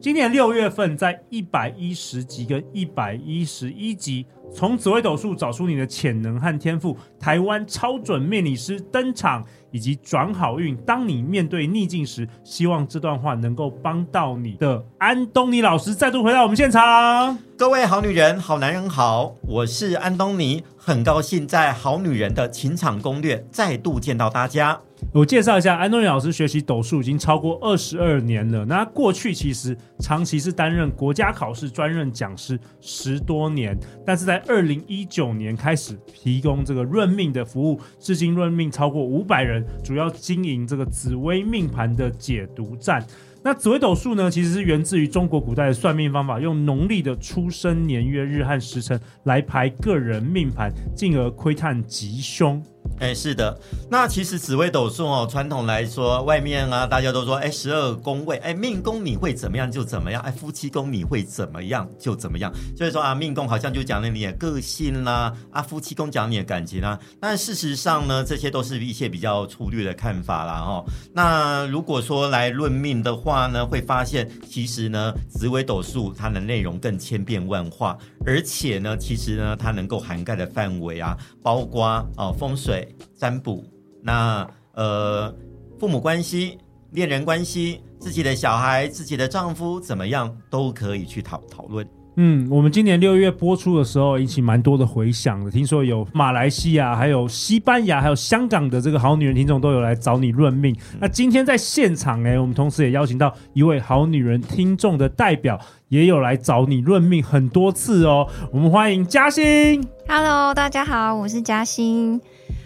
今年六月份，在一百一十集跟一百一十一集，从紫微斗数找出你的潜能和天赋，台湾超准命理师登场，以及转好运。当你面对逆境时，希望这段话能够帮到你的安东尼老师再度回到我们现场。各位好女人、好男人好，我是安东尼，很高兴在《好女人的情场攻略》再度见到大家。我介绍一下，安东尼老师学习斗数已经超过二十二年了。那过去其实长期是担任国家考试专任讲师十多年，但是在二零一九年开始提供这个任命的服务，至今任命超过五百人，主要经营这个紫微命盘的解读站。那紫微斗数呢，其实是源自于中国古代的算命方法，用农历的出生年月日和时辰来排个人命盘，进而窥探吉凶。哎，是的，那其实紫微斗数哦，传统来说，外面啊，大家都说，哎，十二宫位，哎，命宫你会怎么样就怎么样，哎，夫妻宫你会怎么样就怎么样，所以说啊，命宫好像就讲了你的个性啦，啊，夫妻宫讲你的感情啦，但事实上呢，这些都是一些比较粗略的看法啦，哈。那如果说来论命的话呢，会发现其实呢，紫微斗数它的内容更千变万化，而且呢，其实呢，它能够涵盖的范围啊，包括啊风水。占卜，那呃，父母关系、恋人关系、自己的小孩、自己的丈夫怎么样，都可以去讨讨论。嗯，我们今年六月播出的时候，引起蛮多的回响的。听说有马来西亚、还有西班牙、还有香港的这个好女人听众都有来找你论命。嗯、那今天在现场呢，我们同时也邀请到一位好女人听众的代表，也有来找你论命很多次哦。我们欢迎嘉欣。Hello，大家好，我是嘉欣。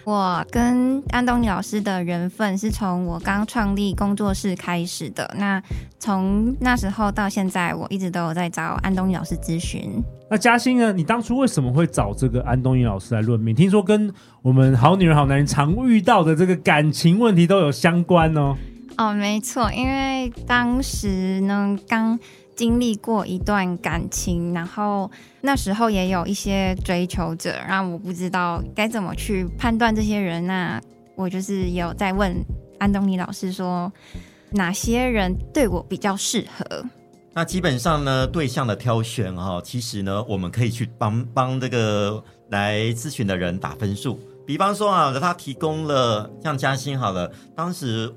我跟安东尼老师的缘分是从我刚创立工作室开始的。那从那时候到现在，我一直都有在找安东尼老师咨询。那嘉欣呢？你当初为什么会找这个安东尼老师来论命？听说跟我们好女人好男人常遇到的这个感情问题都有相关哦。哦，没错，因为当时呢刚。经历过一段感情，然后那时候也有一些追求者，让我不知道该怎么去判断这些人。那我就是有在问安东尼老师说，哪些人对我比较适合？那基本上呢，对象的挑选哈，其实呢，我们可以去帮帮这个来咨询的人打分数。比方说啊，他提供了像嘉欣好了，当时。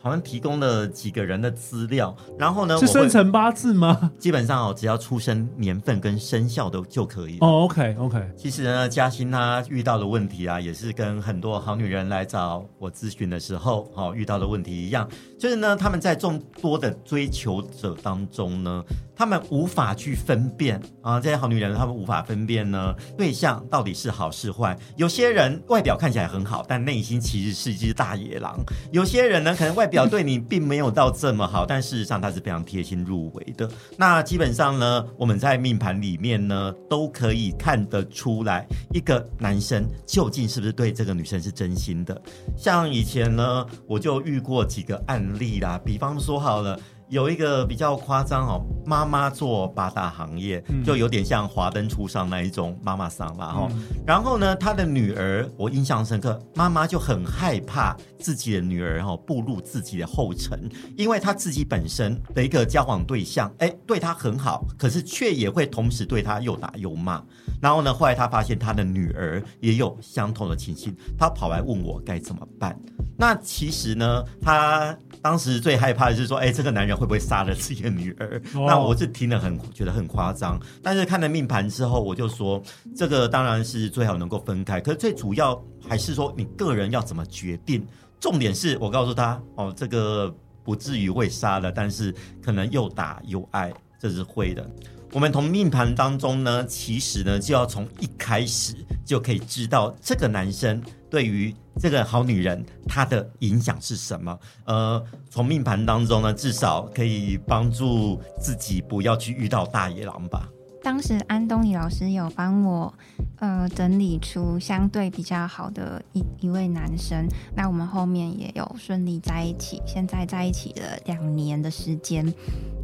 好像提供了几个人的资料，然后呢，是生辰八字吗？基本上哦，只要出生年份跟生肖都就可以哦。Oh, OK OK。其实呢，嘉欣她遇到的问题啊，也是跟很多好女人来找我咨询的时候，哦，遇到的问题一样，就是呢，他们在众多的追求者当中呢。他们无法去分辨啊，这些好女人，他们无法分辨呢，对象到底是好是坏。有些人外表看起来很好，但内心其实是一只大野狼。有些人呢，可能外表对你并没有到这么好，但事实上他是非常贴心入微的。那基本上呢，我们在命盘里面呢，都可以看得出来，一个男生究竟是不是对这个女生是真心的。像以前呢，我就遇过几个案例啦，比方说好了。有一个比较夸张哦，妈妈做八大行业，就有点像华灯初上那一种妈妈桑啦哈。然后呢，他的女儿我印象深刻，妈妈就很害怕自己的女儿哈步入自己的后尘，因为她自己本身的一个交往对象，哎，对她很好，可是却也会同时对她又打又骂。然后呢，后来她发现她的女儿也有相同的情形，她跑来问我该怎么办。那其实呢，她当时最害怕的是说，哎，这个男人。会不会杀了自己的女儿？哦、那我是听了很觉得很夸张，但是看了命盘之后，我就说这个当然是最好能够分开。可是最主要还是说你个人要怎么决定。重点是我告诉他哦，这个不至于会杀了，但是可能又打又爱，这是会的。我们从命盘当中呢，其实呢就要从一开始就可以知道这个男生对于这个好女人他的影响是什么。呃，从命盘当中呢，至少可以帮助自己不要去遇到大野狼吧。当时安东尼老师有帮我，呃，整理出相对比较好的一一位男生，那我们后面也有顺利在一起，现在在一起了两年的时间。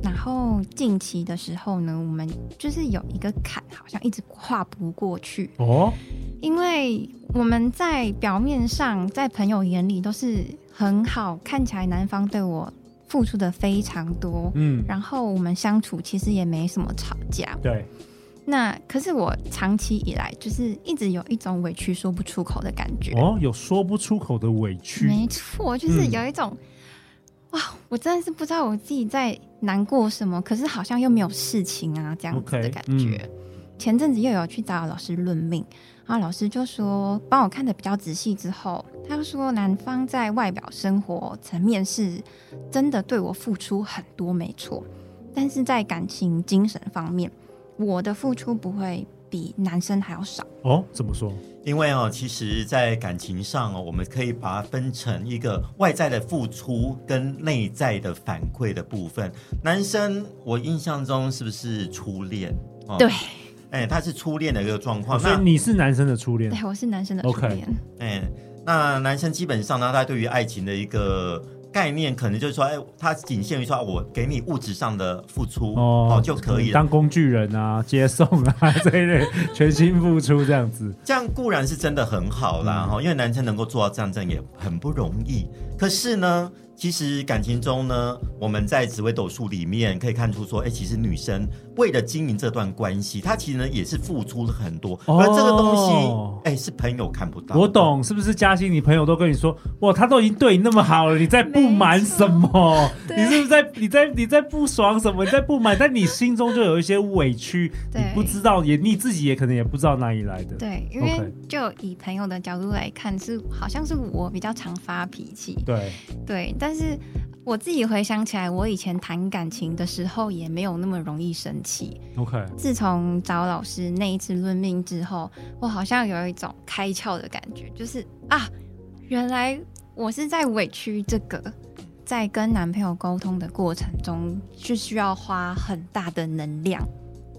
然后近期的时候呢，我们就是有一个坎，好像一直跨不过去哦，因为我们在表面上，在朋友眼里都是很好，看起来男方对我。付出的非常多，嗯，然后我们相处其实也没什么吵架，对。那可是我长期以来就是一直有一种委屈说不出口的感觉，哦，有说不出口的委屈，没错，就是有一种，嗯、哇，我真的是不知道我自己在难过什么，可是好像又没有事情啊，这样子的感觉。Okay, 嗯、前阵子又有去找老师论命。然后老师就说，帮我看的比较仔细之后，他说男方在外表生活层面是真的对我付出很多，没错，但是在感情精神方面，我的付出不会比男生还要少。哦，怎么说？因为哦，其实，在感情上哦，我们可以把它分成一个外在的付出跟内在的反馈的部分。男生，我印象中是不是初恋？哦、对。哎、欸，他是初恋的一个状况，所以你是男生的初恋？对，我是男生的初恋。哎、欸，那男生基本上呢，他对于爱情的一个概念，可能就是说，哎、欸，他仅限于说，我给你物质上的付出哦，哦就可以了，当工具人啊，接送啊这一类，全心付出这样子，这样固然是真的很好啦，哈、嗯，因为男生能够做到这样，真的也很不容易。可是呢。其实感情中呢，我们在紫微斗数里面可以看出说，哎，其实女生为了经营这段关系，他其实呢也是付出了很多，而这个东西，哎，是朋友看不到。我懂，是不是嘉欣？你朋友都跟你说，哇，他都已经对你那么好了，你在不满什么？你是不是在你在你在不爽什么？你在不满，但你心中就有一些委屈，你不知道，也你自己也可能也不知道哪里来的。对，因为就以朋友的角度来看，是好像是我比较常发脾气。对对，但是我自己回想起来，我以前谈感情的时候也没有那么容易生气。OK，自从找老师那一次论命之后，我好像有一种开窍的感觉，就是啊，原来我是在委屈这个，在跟男朋友沟通的过程中，是需要花很大的能量。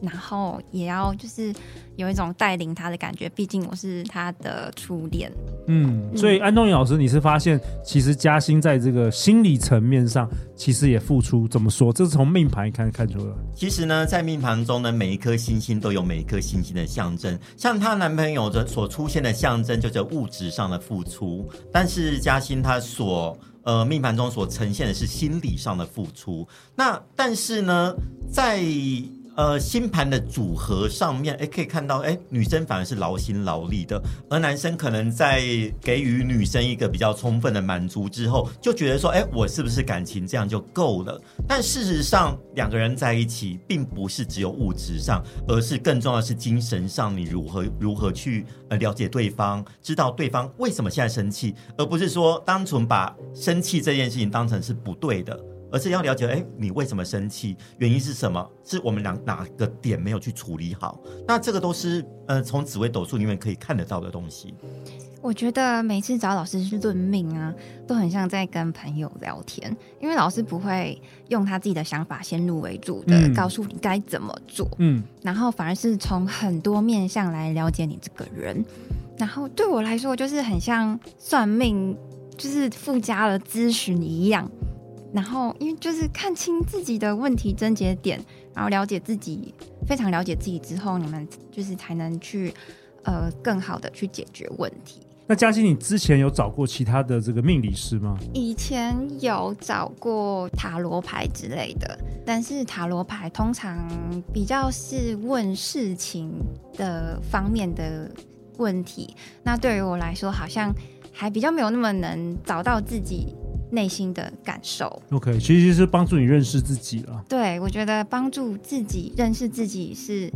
然后也要就是有一种带领他的感觉，毕竟我是他的初恋。嗯，所以安东尼老师，你是发现其实嘉欣在这个心理层面上，其实也付出。怎么说？这是从命盘看看出来。其实呢，在命盘中呢，每一颗星星都有每一颗星星的象征。像她男朋友的所出现的象征，就叫物质上的付出。但是嘉欣她所呃命盘中所呈现的是心理上的付出。那但是呢，在呃，星盘的组合上面，哎，可以看到，哎，女生反而是劳心劳力的，而男生可能在给予女生一个比较充分的满足之后，就觉得说，哎，我是不是感情这样就够了？但事实上，两个人在一起，并不是只有物质上，而是更重要的是精神上，你如何如何去呃了解对方，知道对方为什么现在生气，而不是说单纯把生气这件事情当成是不对的。而是要了解，哎，你为什么生气？原因是什么？是我们俩哪个点没有去处理好？那这个都是，呃，从紫微斗数里面可以看得到的东西。我觉得每次找老师去论命啊，都很像在跟朋友聊天，因为老师不会用他自己的想法先入为主的、嗯、告诉你该怎么做，嗯，然后反而是从很多面向来了解你这个人。然后对我来说，就是很像算命，就是附加了咨询一样。然后，因为就是看清自己的问题症结点，然后了解自己，非常了解自己之后，你们就是才能去呃更好的去解决问题。那嘉欣，你之前有找过其他的这个命理师吗？以前有找过塔罗牌之类的，但是塔罗牌通常比较是问事情的方面的问题，那对于我来说，好像还比较没有那么能找到自己。内心的感受，OK，其实是帮助你认识自己了。对，我觉得帮助自己认识自己是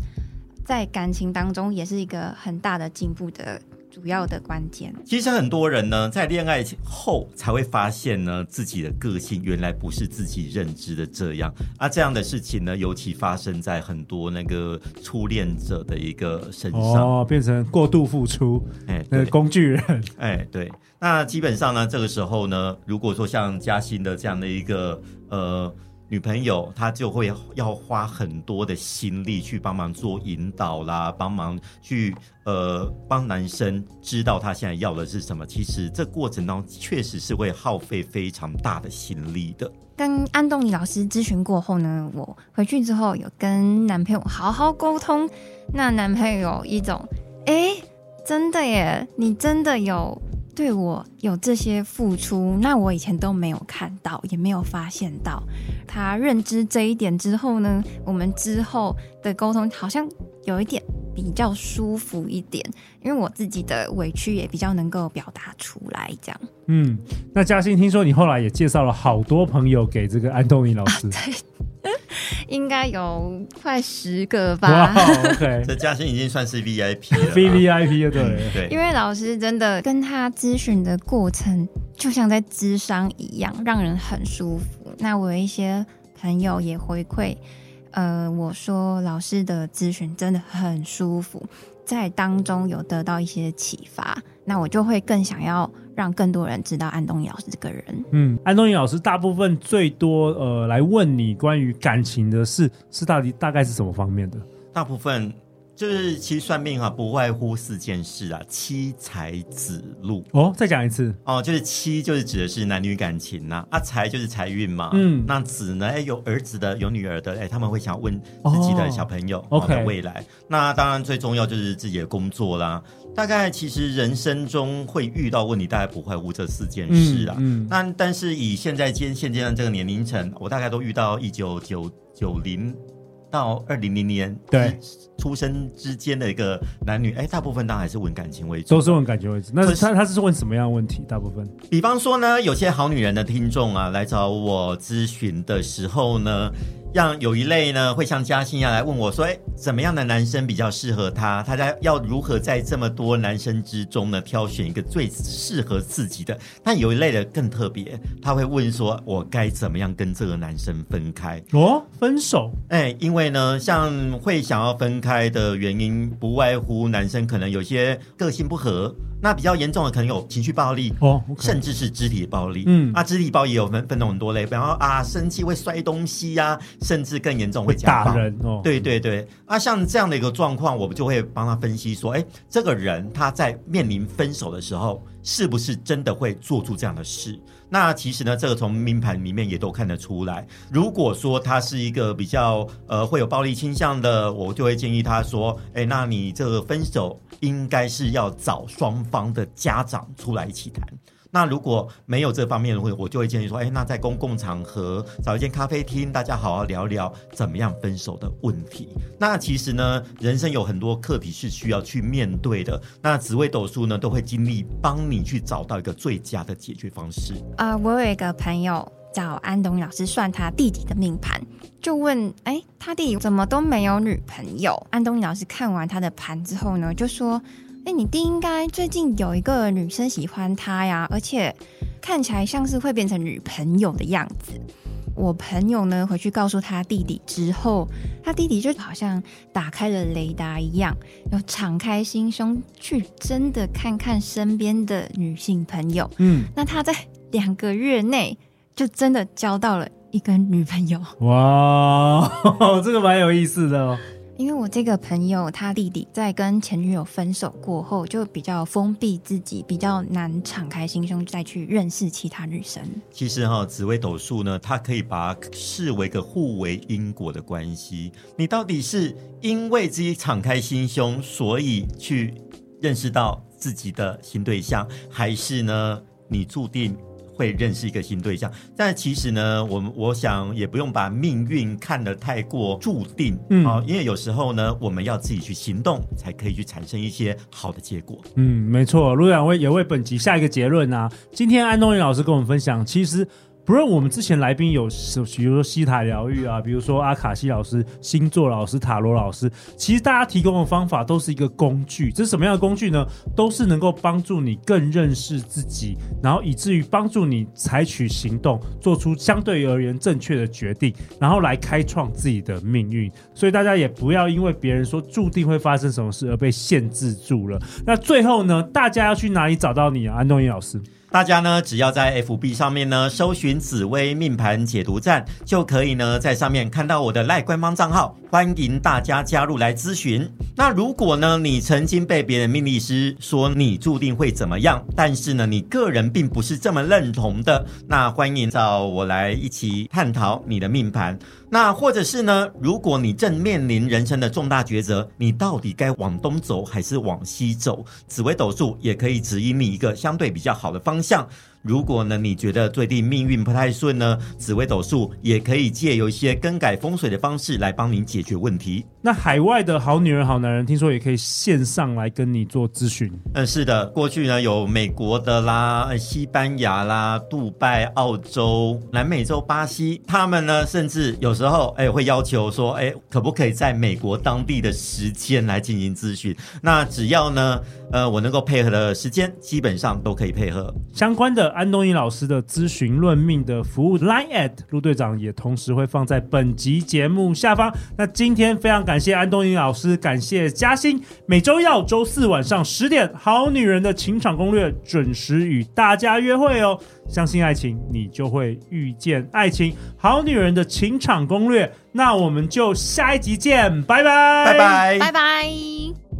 在感情当中也是一个很大的进步的主要的关键。其实很多人呢，在恋爱后才会发现呢，自己的个性原来不是自己认知的这样。啊，这样的事情呢，尤其发生在很多那个初恋者的一个身上，哦，变成过度付出，哎，那个工具人，哎，对。那基本上呢，这个时候呢，如果说像嘉欣的这样的一个呃。女朋友她就会要花很多的心力去帮忙做引导啦，帮忙去呃帮男生知道他现在要的是什么。其实这过程当中确实是会耗费非常大的心力的。跟安东尼老师咨询过后呢，我回去之后有跟男朋友好好沟通，那男朋友一种，哎，真的耶，你真的有。对我有这些付出，那我以前都没有看到，也没有发现到。他认知这一点之后呢，我们之后的沟通好像有一点比较舒服一点，因为我自己的委屈也比较能够表达出来，这样。嗯，那嘉欣，听说你后来也介绍了好多朋友给这个安东尼老师。啊，对。应该有快十个吧。OK，这嘉欣已经算是 VIP 了，VIP 了，对对。因为老师真的跟他咨询的过程，就像在咨商一样，让人很舒服。那我有一些朋友也回馈，呃，我说老师的咨询真的很舒服。在当中有得到一些启发，那我就会更想要让更多人知道安东尼老师这个人。嗯，安东尼老师大部分最多呃来问你关于感情的事，是到底大概是什么方面的？大部分。就是其实算命哈、啊，不外乎四件事啊：妻财子禄。哦，再讲一次哦，就是妻就是指的是男女感情呐、啊，啊财就是财运嘛。嗯，那子呢？哎，有儿子的，有女儿的，哎，他们会想问自己的小朋友的、哦、未来。Okay. 那当然最重要就是自己的工作啦。大概其实人生中会遇到问题，大概不外乎这四件事啊。嗯，那、嗯、但是以现在今现阶段这个年龄层，我大概都遇到一九九九零。到二零零年对出生之间的一个男女，哎，大部分当然还是问感情为主，都是问感情为主。那是他他是问什么样的问题？大部分，比方说呢，有些好女人的听众啊，来找我咨询的时候呢。让有一类呢，会像嘉欣一样来问我说：“哎，怎么样的男生比较适合他？他在要如何在这么多男生之中呢，挑选一个最适合自己的？”但有一类的更特别，他会问说：“我该怎么样跟这个男生分开？”哦，分手？哎，因为呢，像会想要分开的原因，不外乎男生可能有些个性不合。那比较严重的可能有情绪暴力哦，oh, okay. 甚至是肢体暴力。嗯，啊，肢体暴力也有分分成很多类，比方说啊，生气会摔东西呀、啊，甚至更严重会。打人哦。对对对，啊，像这样的一个状况，我们就会帮他分析说，哎，这个人他在面临分手的时候，是不是真的会做出这样的事？那其实呢，这个从命盘里面也都看得出来。如果说他是一个比较呃会有暴力倾向的，我就会建议他说，哎，那你这个分手应该是要找双方的家长出来一起谈。那如果没有这方面的会，我就会建议说，哎，那在公共场合找一间咖啡厅，大家好好聊聊怎么样分手的问题。那其实呢，人生有很多课题是需要去面对的。那紫微斗数呢，都会尽力帮你去找到一个最佳的解决方式。啊、呃，我有一个朋友叫安东尼老师，算他弟弟的命盘，就问，哎，他弟弟怎么都没有女朋友？安东尼老师看完他的盘之后呢，就说。哎，你弟应该最近有一个女生喜欢他呀，而且看起来像是会变成女朋友的样子。我朋友呢，回去告诉他弟弟之后，他弟弟就好像打开了雷达一样，要敞开心胸去真的看看身边的女性朋友。嗯，那他在两个月内就真的交到了一个女朋友。哇，这个蛮有意思的哦。因为我这个朋友，他弟弟在跟前女友分手过后，就比较封闭自己，比较难敞开心胸再去认识其他女生。其实哈，紫微斗数呢，它可以把它视为一个互为因果的关系。你到底是因为自己敞开心胸，所以去认识到自己的新对象，还是呢，你注定？会认识一个新对象，但其实呢，我们我想也不用把命运看得太过注定，嗯，啊，因为有时候呢，我们要自己去行动，才可以去产生一些好的结果。嗯，没错。陆两位也为本集下一个结论啊。今天安东尼老师跟我们分享，其实不论我们之前来宾有，比如说西塔疗愈啊，比如说阿卡西老师、星座老师、塔罗老师，其实大家提供的方法都是一个工具。这是什么样的工具呢？都是能够帮助你更认识自己，然后以至于帮助你采取行动，做出相对而言正确的决定，然后来开创自己的命运。所以大家也不要因为别人说注定会发生什么事而被限制住了。那最后呢，大家要去哪里找到你啊，安东尼老师？大家呢，只要在 FB 上面呢搜寻紫微命盘解读站，就可以呢在上面看到我的赖官方账号，欢迎大家加入来咨询。那如果呢你曾经被别人命理师说你注定会怎么样，但是呢你个人并不是这么认同的，那欢迎找我来一起探讨你的命盘。那或者是呢，如果你正面临人生的重大抉择，你到底该往东走还是往西走？紫微斗数也可以指引你一个相对比较好的方向。如果呢，你觉得最近命运不太顺呢，紫微斗数也可以借由一些更改风水的方式来帮您解决问题。那海外的好女人、好男人，听说也可以线上来跟你做咨询。嗯，是的，过去呢有美国的啦、西班牙啦、杜拜、澳洲、南美洲、巴西，他们呢甚至有时候哎会要求说，哎可不可以在美国当地的时间来进行咨询？那只要呢。呃，我能够配合的时间基本上都可以配合。相关的安东尼老师的咨询论命的服务，Line at 陆队长也同时会放在本集节目下方。那今天非常感谢安东尼老师，感谢嘉欣，每周要周四晚上十点，好女人的情场攻略准时与大家约会哦。相信爱情，你就会遇见爱情。好女人的情场攻略，那我们就下一集见，拜拜，拜拜，拜拜。